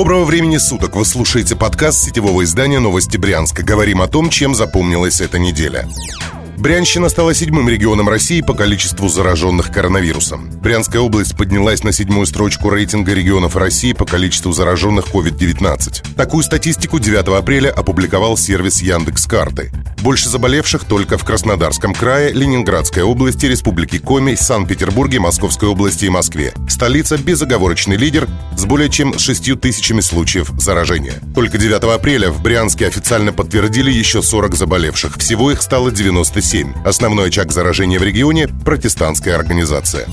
Доброго времени суток! Вы слушаете подкаст сетевого издания «Новости Брянска». Говорим о том, чем запомнилась эта неделя. Брянщина стала седьмым регионом России по количеству зараженных коронавирусом. Брянская область поднялась на седьмую строчку рейтинга регионов России по количеству зараженных COVID-19. Такую статистику 9 апреля опубликовал сервис Яндекс.Карты. Больше заболевших только в Краснодарском крае, Ленинградской области, Республике Коми, Санкт-Петербурге, Московской области и Москве. Столица – безоговорочный лидер с более чем 6 тысячами случаев заражения. Только 9 апреля в Брянске официально подтвердили еще 40 заболевших. Всего их стало 97 7. Основной очаг заражения в регионе – протестантская организация.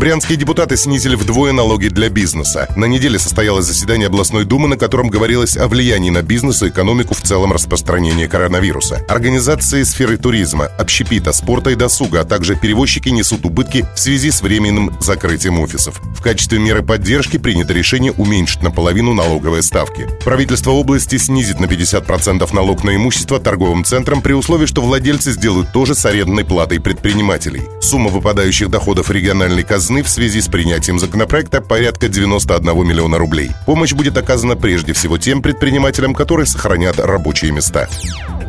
Брянские депутаты снизили вдвое налоги для бизнеса. На неделе состоялось заседание областной думы, на котором говорилось о влиянии на бизнес и экономику в целом распространения коронавируса. Организации сферы туризма, общепита, спорта и досуга, а также перевозчики несут убытки в связи с временным закрытием офисов. В качестве меры поддержки принято решение уменьшить наполовину налоговые ставки. Правительство области снизит на 50% налог на имущество торговым центрам при условии, что владельцы сделают то же с арендной платой предпринимателей. Сумма выпадающих доходов региональной казны казны в связи с принятием законопроекта порядка 91 миллиона рублей. Помощь будет оказана прежде всего тем предпринимателям, которые сохранят рабочие места.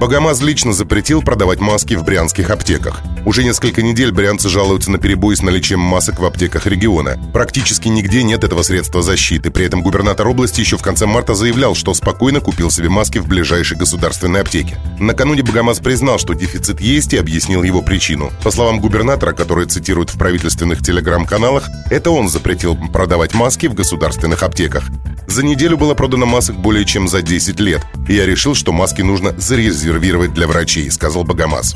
Богомаз лично запретил продавать маски в брянских аптеках. Уже несколько недель брянцы жалуются на перебои с наличием масок в аптеках региона. Практически нигде нет этого средства защиты. При этом губернатор области еще в конце марта заявлял, что спокойно купил себе маски в ближайшей государственной аптеке. Накануне Богомаз признал, что дефицит есть и объяснил его причину. По словам губернатора, который цитирует в правительственных телеграм-каналах, это он запретил продавать маски в государственных аптеках. За неделю было продано масок более чем за 10 лет. Я решил, что маски нужно зарезервировать для врачей, сказал Богомаз.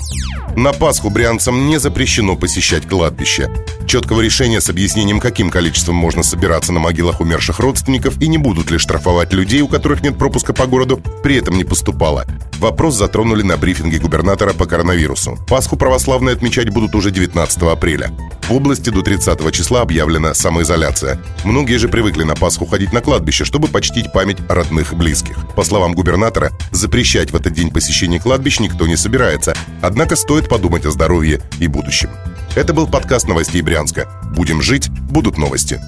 На Пасху брянцам не запрещено посещать кладбище. Четкого решения с объяснением, каким количеством можно собираться на могилах умерших родственников и не будут ли штрафовать людей, у которых нет пропуска по городу, при этом не поступало. Вопрос затронули на брифинге губернатора по коронавирусу. Пасху православные отмечать будут уже 19 апреля. В области до 30 числа объявлена самоизоляция. Многие же привыкли на Пасху ходить на кладбище, чтобы почтить память родных и близких. По словам губернатора, запрещать в этот день посещение кладбищ никто не собирается. Однако стоит подумать о здоровье и будущем. Это был подкаст новостей Брянска. Будем жить, будут новости.